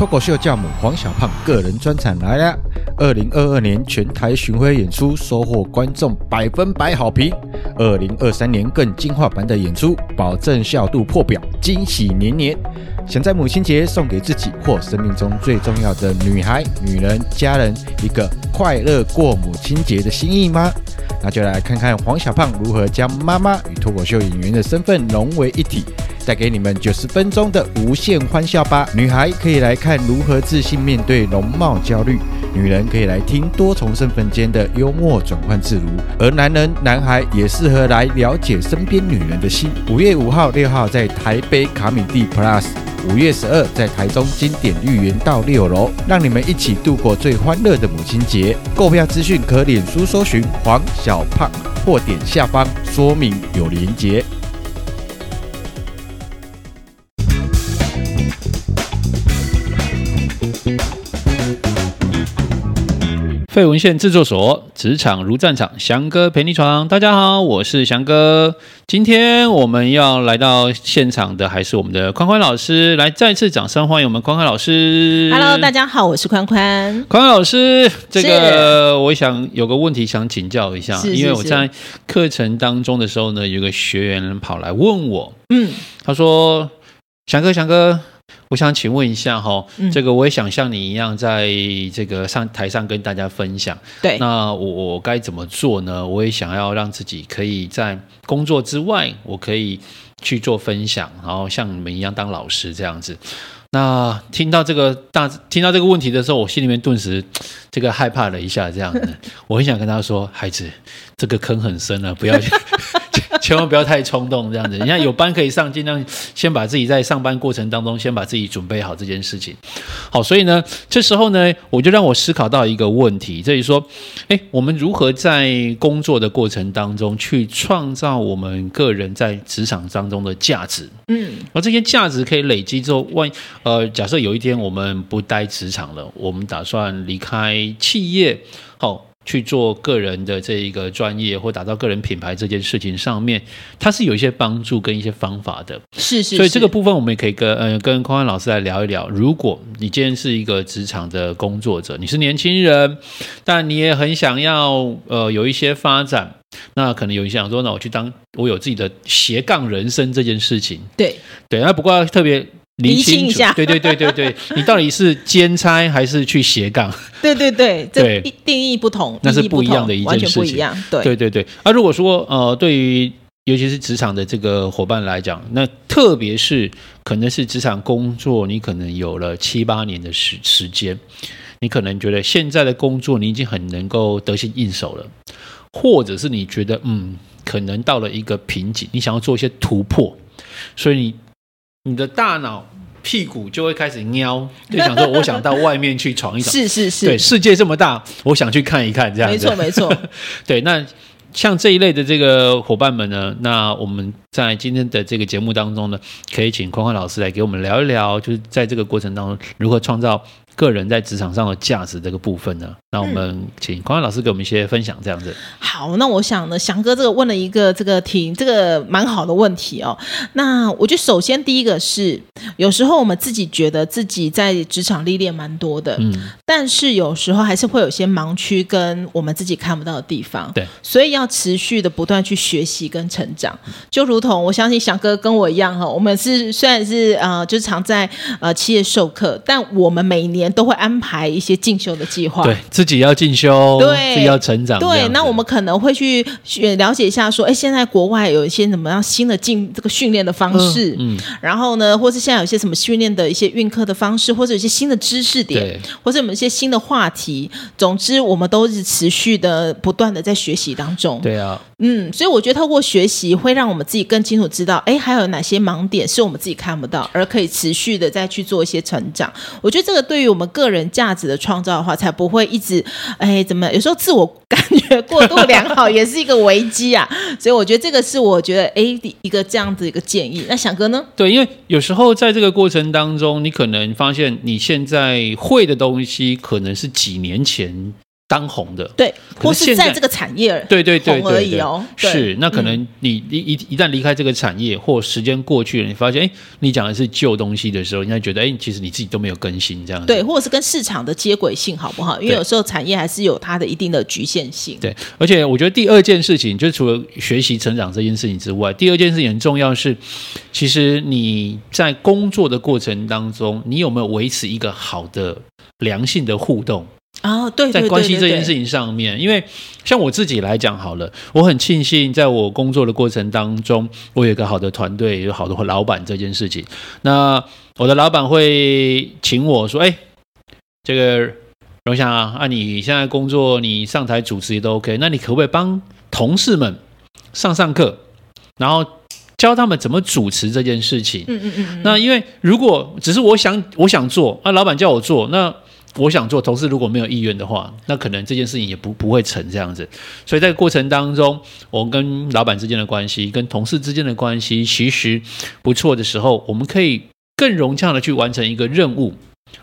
脱口秀教母黄小胖个人专场来了。二零二二年全台巡回演出收获观众百分百好评。二零二三年更进化版的演出，保证笑度破表，惊喜年年。想在母亲节送给自己或生命中最重要的女孩、女人、家人一个快乐过母亲节的心意吗？那就来看看黄小胖如何将妈妈与脱口秀演员的身份融为一体。带给你们九十分钟的无限欢笑吧！女孩可以来看如何自信面对容貌焦虑，女人可以来听多重身份间的幽默转换自如，而男人、男孩也适合来了解身边女人的心。五月五号、六号在台北卡米蒂 Plus，五月十二在台中经典绿园道六楼，让你们一起度过最欢乐的母亲节。购票资讯可脸书搜寻黄小胖，或点下方说明有连结。废文献制作所，职场如战场，翔哥陪你闯。大家好，我是翔哥。今天我们要来到现场的还是我们的宽宽老师，来再次掌声欢迎我们宽宽老师。Hello，大家好，我是宽宽。宽宽老师，这个我想有个问题想请教一下，是是是因为我在课程当中的时候呢，有个学员跑来问我，嗯，他说：“翔哥，翔哥。”我想请问一下哈，这个我也想像你一样，在这个上台上跟大家分享。对，那我我该怎么做呢？我也想要让自己可以在工作之外，我可以去做分享，然后像你们一样当老师这样子。那听到这个大听到这个问题的时候，我心里面顿时这个害怕了一下，这样子，我很想跟他说：“孩子，这个坑很深啊，不要去。” 千万不要太冲动，这样子。你看有班可以上，尽量先把自己在上班过程当中，先把自己准备好这件事情。好，所以呢，这时候呢，我就让我思考到一个问题，就是说，哎，我们如何在工作的过程当中去创造我们个人在职场当中的价值？嗯，而这些价值可以累积之后，万一呃，假设有一天我们不待职场了，我们打算离开企业，好。去做个人的这一个专业或打造个人品牌这件事情上面，它是有一些帮助跟一些方法的。是是，是，所以这个部分我们也可以跟呃跟宽宽老师来聊一聊。如果你今天是一个职场的工作者，你是年轻人，但你也很想要呃有一些发展，那可能有人想说，那我去当我有自己的斜杠人生这件事情。对对，那不过特别。厘清一下，对对对对对，你到底是兼差还是去斜杠？对对对，这定义不同，那是不一样的一件事情，完全不一样。对对对对，啊，如果说呃，对于尤其是职场的这个伙伴来讲，那特别是可能是职场工作，你可能有了七八年的时时间，你可能觉得现在的工作你已经很能够得心应手了，或者是你觉得嗯，可能到了一个瓶颈，你想要做一些突破，所以你。你的大脑屁股就会开始喵，就想说，我想到外面去闯一闯。是是是，对，世界这么大，我想去看一看，这样子。没错没错。对，那像这一类的这个伙伴们呢，那我们在今天的这个节目当中呢，可以请宽宽老师来给我们聊一聊，就是在这个过程当中如何创造。个人在职场上的价值这个部分呢，那我们请宽宽老师给我们一些分享，这样子。好，那我想呢，翔哥这个问了一个这个挺这个蛮好的问题哦。那我觉得首先第一个是，有时候我们自己觉得自己在职场历练蛮多的，嗯，但是有时候还是会有些盲区跟我们自己看不到的地方，对，所以要持续的不断去学习跟成长。就如同我相信翔哥跟我一样哈，我们是虽然是呃，就是常在呃企业授课，但我们每年。都会安排一些进修的计划，对自己要进修，对自己要成长。对，那我们可能会去了解一下，说，哎，现在国外有一些怎么样新的进这个训练的方式，嗯，嗯然后呢，或是现在有些什么训练的一些运课的方式，或者有一些新的知识点，对或者我们一些新的话题。总之，我们都是持续的、不断的在学习当中。对啊，嗯，所以我觉得透过学习，会让我们自己更清楚知道，哎，还有哪些盲点是我们自己看不到，而可以持续的再去做一些成长。我觉得这个对于我们。个人价值的创造的话，才不会一直哎，怎么有时候自我感觉过度良好 也是一个危机啊。所以我觉得这个是我觉得哎一个这样子一个建议。那翔哥呢？对，因为有时候在这个过程当中，你可能发现你现在会的东西，可能是几年前当红的，对，或是在这个产业对对对而已哦。是，那可能你一一一旦离开这个产业，或时间过去了，你发现，哎，你讲的是旧东西的时候，人家觉得，哎，其实你自己都没有更新这样子。对，或者是跟市场的接轨性好不好？因为有时候产业还是有它的一定的局限性。对，而且我觉得第二件事情，就是除了学习成长这件事情之外，第二件事情很重要是，其实你在工作的过程当中，你有没有维持一个好的良性的互动？哦，对，在关系这件事情上面，因为像我自己来讲好了，我很庆幸在我工作的过程当中，我有一个好的团队，有好的老板这件事情。那我的老板会请我说：“哎，这个荣祥啊，啊，你现在工作，你上台主持也都 OK，那你可不可以帮同事们上上课，然后教他们怎么主持这件事情？”嗯嗯嗯。那因为如果只是我想我想做，啊，老板叫我做，那。我想做，同事如果没有意愿的话，那可能这件事情也不不会成这样子。所以在过程当中，我跟老板之间的关系，跟同事之间的关系，其实不错的时候，我们可以更融洽的去完成一个任务。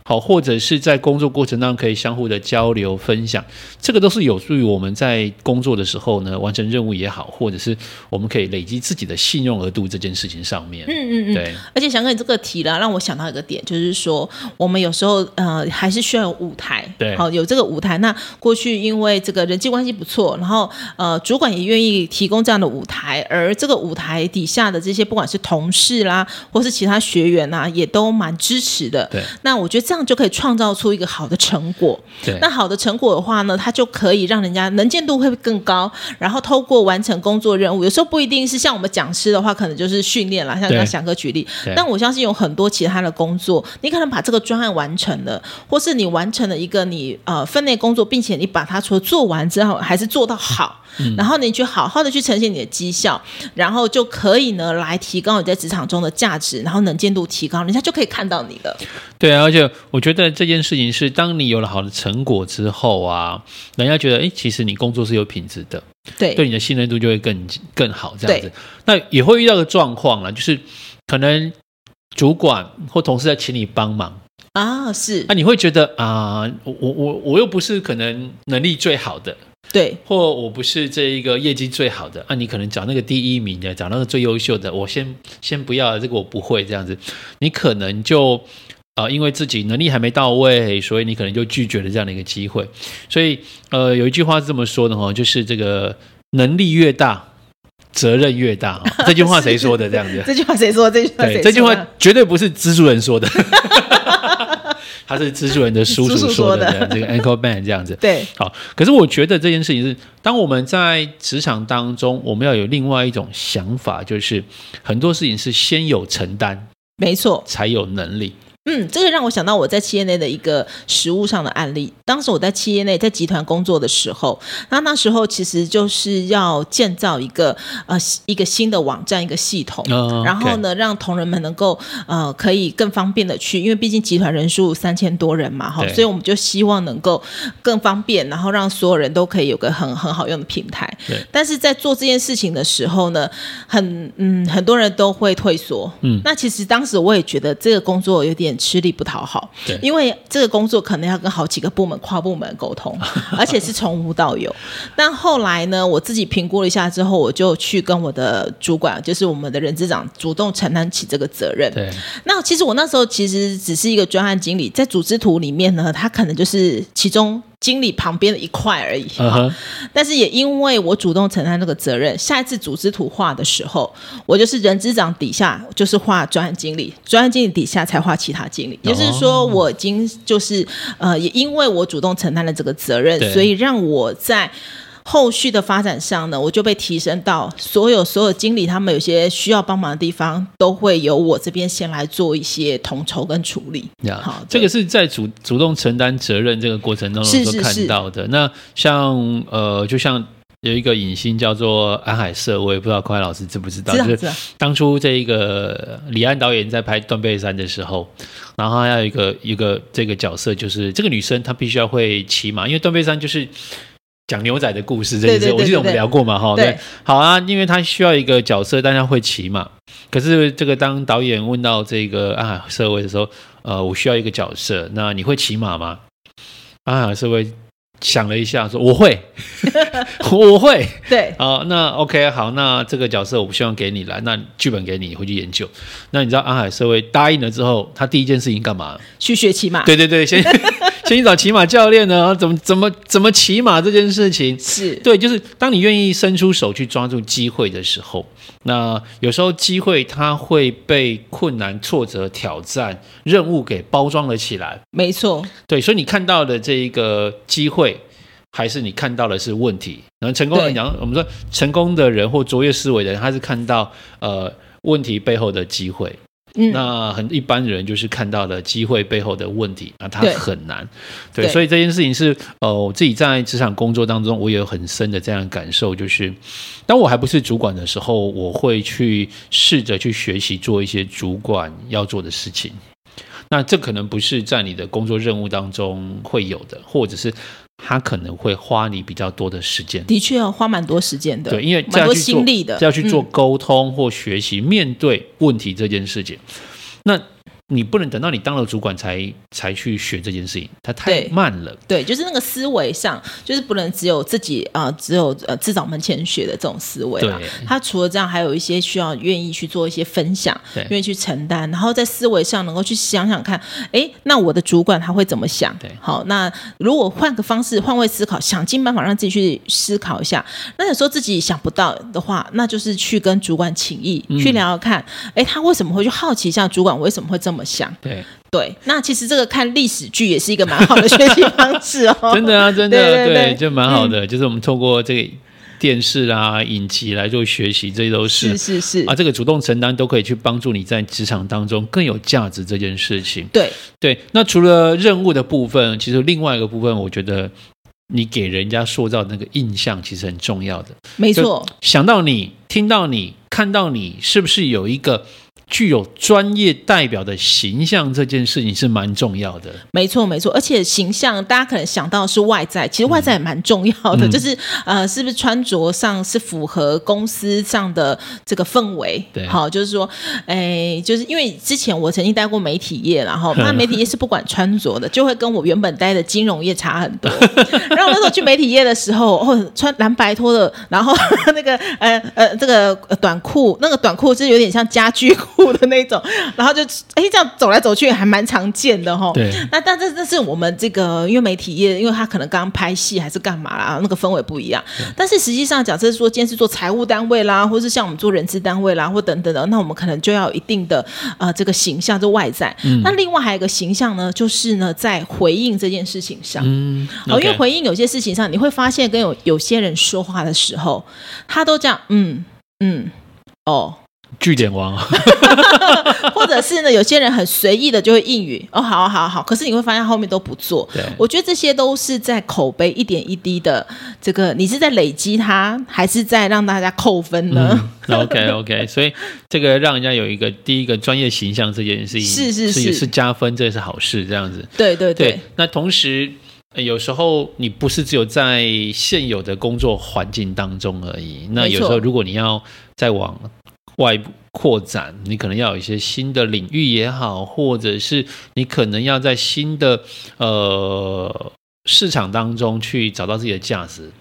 好，或者是在工作过程当中可以相互的交流分享，这个都是有助于我们在工作的时候呢，完成任务也好，或者是我们可以累积自己的信用额度这件事情上面。嗯嗯嗯，对。而且想跟你这个提了，让我想到一个点，就是说我们有时候呃还是需要有舞台，对，好有这个舞台。那过去因为这个人际关系不错，然后呃主管也愿意提供这样的舞台，而这个舞台底下的这些不管是同事啦，或是其他学员呐、啊，也都蛮支持的。对，那我觉得。这样就可以创造出一个好的成果。对，那好的成果的话呢，它就可以让人家能见度会更高。然后透过完成工作任务，有时候不一定是像我们讲师的话，可能就是训练啦。像刚翔哥举例，但我相信有很多其他的工作，你可能把这个专案完成了，或是你完成了一个你呃分内工作，并且你把它除了做完之后，还是做到好。嗯、然后你去好好的去呈现你的绩效，然后就可以呢来提高你在职场中的价值，然后能见度提高，人家就可以看到你了。对啊，而且我觉得这件事情是，当你有了好的成果之后啊，人家觉得哎，其实你工作是有品质的，对，对你的信任度就会更更好，这样子。那也会遇到个状况了，就是可能主管或同事在请你帮忙啊，是，那、啊、你会觉得啊，我我我又不是可能能力最好的。对，或我不是这一个业绩最好的，那、啊、你可能找那个第一名的，找那个最优秀的，我先先不要这个，我不会这样子，你可能就啊、呃，因为自己能力还没到位，所以你可能就拒绝了这样的一个机会。所以呃，有一句话是这么说的哈，就是这个能力越大，责任越大。这句话谁说的？这样子？这句话谁说？这句话谁说？这句话 绝对不是蜘蛛人说的。他是蜘蛛人的叔叔说的，这个 Uncle Ben 这样子。对，好。可是我觉得这件事情是，当我们在职场当中，我们要有另外一种想法，就是很多事情是先有承担，没错，才有能力。嗯，这个让我想到我在企业内的一个实务上的案例。当时我在企业内在集团工作的时候，那那时候其实就是要建造一个呃一个新的网站一个系统，哦、然后呢让同仁们能够呃可以更方便的去，因为毕竟集团人数三千多人嘛哈，所以我们就希望能够更方便，然后让所有人都可以有个很很好用的平台。对。但是在做这件事情的时候呢，很嗯很多人都会退缩。嗯。那其实当时我也觉得这个工作有点。吃力不讨好，对，因为这个工作可能要跟好几个部门跨部门沟通，而且是从无到有。但后来呢，我自己评估了一下之后，我就去跟我的主管，就是我们的人资长，主动承担起这个责任。对，那其实我那时候其实只是一个专案经理，在组织图里面呢，他可能就是其中。经理旁边的一块而已，uh -huh. 但是也因为我主动承担这个责任，下一次组织图画的时候，我就是人资长底下就是画专案经理，专案经理底下才画其他经理。也、oh. 就是说，我已经就是呃，也因为我主动承担了这个责任，所以让我在。后续的发展上呢，我就被提升到所有所有经理他们有些需要帮忙的地方，都会由我这边先来做一些统筹跟处理。Yeah, 好，这个是在主主动承担责任这个过程当中所看到的。是是是，那像呃，就像有一个影星叫做安海瑟，我也不知道孔海老师知不知道？知道，就是当初这一个李安导演在拍《断背山》的时候，然后还有一个一个这个角色，就是这个女生她必须要会骑马，因为《断背山》就是。讲牛仔的故事，这件事我记得我们聊过嘛，哈，对，好啊，因为他需要一个角色，但他会骑马。可是这个当导演问到这个安海社会的时候，呃，我需要一个角色，那你会骑马吗？安海社会想了一下，说我会，我会，对，啊，那 OK，好，那这个角色我不希望给你来，那剧本给你，你回去研究。那你知道安海社会答应了之后，他第一件事情干嘛？去学骑马。对对对，先先去找骑马教练呢，怎么怎么怎么骑马这件事情是对，就是当你愿意伸出手去抓住机会的时候，那有时候机会它会被困难、挫折、挑战、任务给包装了起来。没错，对，所以你看到的这一个机会。还是你看到的是问题？然后成功人讲，我们说成功的人或卓越思维的人，他是看到呃问题背后的机会。嗯，那很一般人就是看到了机会背后的问题，那他很难。对，对，所以这件事情是呃我自己在职场工作当中，我也有很深的这样的感受，就是当我还不是主管的时候，我会去试着去学习做一些主管要做的事情。那这可能不是在你的工作任务当中会有的，或者是他可能会花你比较多的时间。的确要花蛮多时间的，对，因为蛮多心力的，要去做沟通或学习、嗯、面对问题这件事情。那。你不能等到你当了主管才才去学这件事情，它太慢了。对，对，就是那个思维上，就是不能只有自己啊、呃，只有呃自找门前学的这种思维。对，他除了这样，还有一些需要愿意去做一些分享，愿意去承担，然后在思维上能够去想想看，哎，那我的主管他会怎么想？对，好，那如果换个方式，换位思考，想尽办法让自己去思考一下。那有时候自己想不到的话，那就是去跟主管请意，嗯、去聊聊看，哎，他为什么会去好奇一下主管为什么会这么。怎么想？对对，那其实这个看历史剧也是一个蛮好的 学习方式哦。真的啊，真的对，对，对，对，就蛮好的。嗯、就是我们透过这个电视啊、影集来做学习，这些都是是是是啊，这个主动承担都可以去帮助你在职场当中更有价值这件事情。对对，那除了任务的部分，其实另外一个部分，我觉得你给人家塑造那个印象其实很重要的。没错，想到你、听到你、看到你，是不是有一个？具有专业代表的形象这件事情是蛮重要的，没错没错，而且形象大家可能想到是外在，其实外在也蛮重要的，嗯、就是呃，是不是穿着上是符合公司上的这个氛围？对，好，就是说，哎，就是因为之前我曾经待过媒体业，然后 那媒体业是不管穿着的，就会跟我原本待的金融业差很多。然后那时候去媒体业的时候，哦，穿蓝白拖的，然后 那个呃呃这个短裤，那个短裤是有点像家居裤。的那种，然后就哎，这样走来走去还蛮常见的哈。对。那但这这是我们这个因为媒体业，因为他可能刚刚拍戏还是干嘛啦，那个氛围不一样。但是实际上，假设说今天是做财务单位啦，或是像我们做人资单位啦，或等等的，那我们可能就要有一定的呃这个形象，就外在。嗯。那另外还有一个形象呢，就是呢在回应这件事情上。嗯。哦，因为回应有些事情上，你会发现跟有有些人说话的时候，他都这样，嗯嗯，哦。句点王，或者是呢，有些人很随意的就会应允哦，好好好，可是你会发现后面都不做。对，我觉得这些都是在口碑一点一滴的这个，你是在累积它，还是在让大家扣分呢？嗯，OK OK，所以这个让人家有一个第一个专业形象这件事情是是是，是也是加分，这是好事，这样子。对对对，对。那同时，有时候你不是只有在现有的工作环境当中而已，那有时候如果你要再往外部扩展，你可能要有一些新的领域也好，或者是你可能要在新的呃市场当中去找到自己的价值。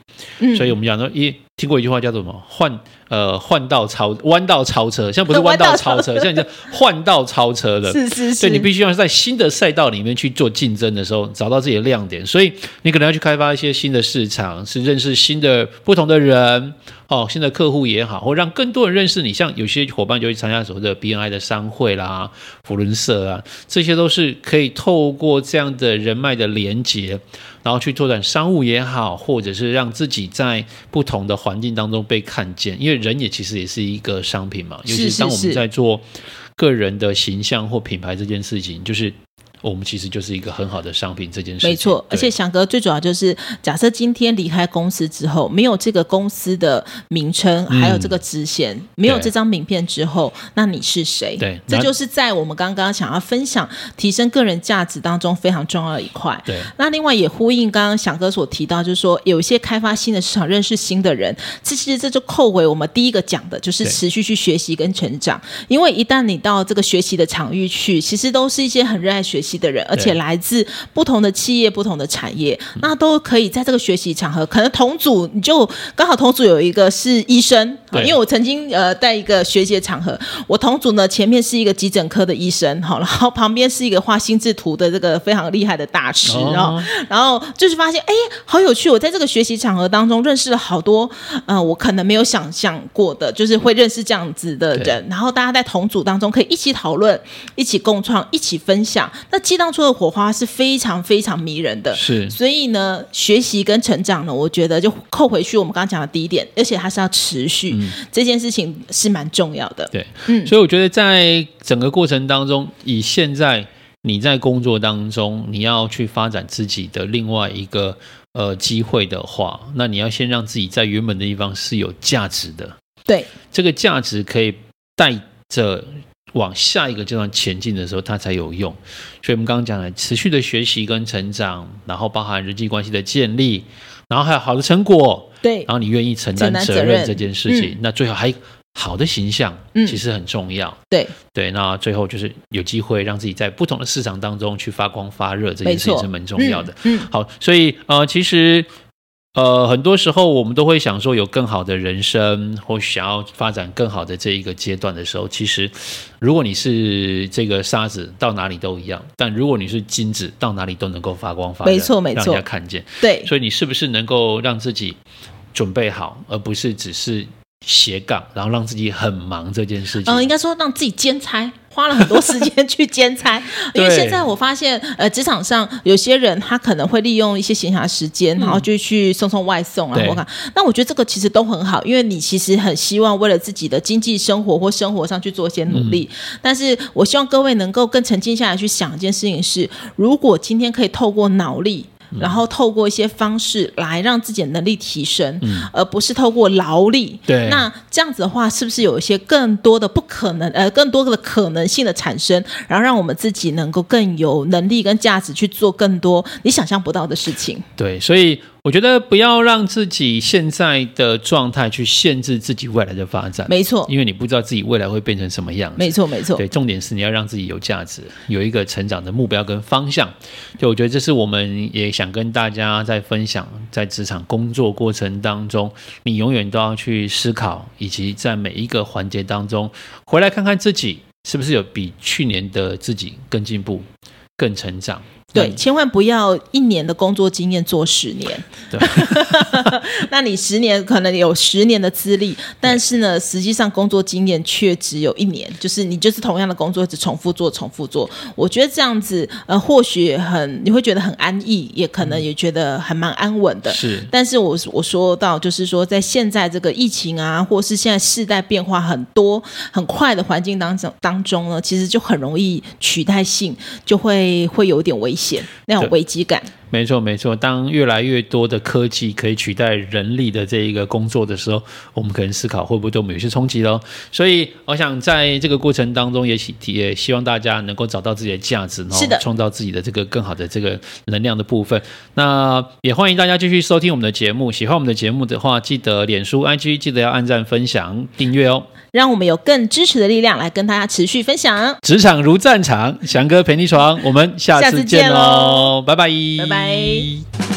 嗯，所以我们讲说，一听过一句话叫做什么？换呃换道超弯道超车，现在不是 弯道超车，现在叫换道超车的。是 是是，所以你必须要在新的赛道里面去做竞争的时候，找到自己的亮点。所以你可能要去开发一些新的市场，是认识新的不同的人。哦，新的客户也好，或让更多人认识你，像有些伙伴就会参加所谓的 BNI 的商会啦、福伦社啊，这些都是可以透过这样的人脉的连接，然后去拓展商务也好，或者是让自己在不同的环境当中被看见，因为人也其实也是一个商品嘛，尤其是当我们在做个人的形象或品牌这件事情，就是。我们其实就是一个很好的商品，这件事没错。而且翔哥最主要就是，假设今天离开公司之后，没有这个公司的名称，还有这个职衔，嗯、没有这张名片之后，那你是谁？对，这就是在我们刚刚想要分享提升个人价值当中非常重要的一块。对。那另外也呼应刚刚翔哥所提到，就是说有一些开发新的市场，认识新的人，其实这就扣回我们第一个讲的，就是持续去学习跟成长。因为一旦你到这个学习的场域去，其实都是一些很热爱学习。习的人，而且来自不同的企业、不同的产业，那都可以在这个学习场合，可能同组你就刚好同组有一个是医生，因为我曾经呃在一个学习场合，我同组呢前面是一个急诊科的医生，好，然后旁边是一个画心智图的这个非常厉害的大师，然后然后就是发现哎，好有趣，我在这个学习场合当中认识了好多，呃，我可能没有想象过的，就是会认识这样子的人，然后大家在同组当中可以一起讨论、一起共创、一起分享，那激荡出的火花是非常非常迷人的。是，所以呢，学习跟成长呢，我觉得就扣回去我们刚刚讲的第一点，而且它是要持续，嗯、这件事情是蛮重要的。对，嗯，所以我觉得在整个过程当中，以现在你在工作当中，你要去发展自己的另外一个呃机会的话，那你要先让自己在原本的地方是有价值的。对，这个价值可以带着往下一个阶段前进的时候，它才有用。所以，我们刚刚讲了持续的学习跟成长，然后包含人际关系的建立，然后还有好的成果，对，然后你愿意承担责任这件事情，那最后还好的形象，其实很重要。对对，那最后就是有机会让自己在不同的市场当中去发光发热，这件事情是蛮重要的。嗯，好，所以呃，其实。呃，很多时候我们都会想说有更好的人生，或想要发展更好的这一个阶段的时候，其实如果你是这个沙子，到哪里都一样；但如果你是金子，到哪里都能够发光发热，没错没错，让人家看见。对，所以你是不是能够让自己准备好，而不是只是斜杠，然后让自己很忙这件事情？嗯、呃，应该说让自己兼差。花了很多时间去兼差，因为现在我发现，呃，职场上有些人他可能会利用一些闲暇时间，然后就去送送外送啊。我看，那我觉得这个其实都很好，因为你其实很希望为了自己的经济生活或生活上去做一些努力。但是我希望各位能够更沉静下来去想一件事情是：如果今天可以透过脑力。然后透过一些方式来让自己的能力提升，嗯、而不是透过劳力。对，那这样子的话，是不是有一些更多的不可能，呃，更多的可能性的产生，然后让我们自己能够更有能力跟价值去做更多你想象不到的事情？对，所以。我觉得不要让自己现在的状态去限制自己未来的发展。没错，因为你不知道自己未来会变成什么样子。没错，没错。对，重点是你要让自己有价值，有一个成长的目标跟方向。就我觉得这是我们也想跟大家在分享，在职场工作过程当中，你永远都要去思考，以及在每一个环节当中回来看看自己是不是有比去年的自己更进步、更成长。对，千万不要一年的工作经验做十年。对，那你十年可能有十年的资历，但是呢，实际上工作经验却只有一年，就是你就是同样的工作一直重复做、重复做。我觉得这样子，呃，或许很你会觉得很安逸，也可能也觉得还蛮安稳的。是，但是我我说到，就是说，在现在这个疫情啊，或是现在世代变化很多、很快的环境当中当中呢，其实就很容易取代性就会会有点危险。那种危机感，没错没错。当越来越多的科技可以取代人力的这一个工作的时候，我们可能思考会不会对我们有些冲击喽。所以，我想在这个过程当中，也希也希望大家能够找到自己的价值，然后创造自己的这个更好的这个能量的部分。那也欢迎大家继续收听我们的节目。喜欢我们的节目的话，记得脸书、IG 记得要按赞、分享、订阅哦。让我们有更支持的力量来跟大家持续分享。职场如战场，翔哥陪你闯，我们下次见喽，拜拜，拜拜。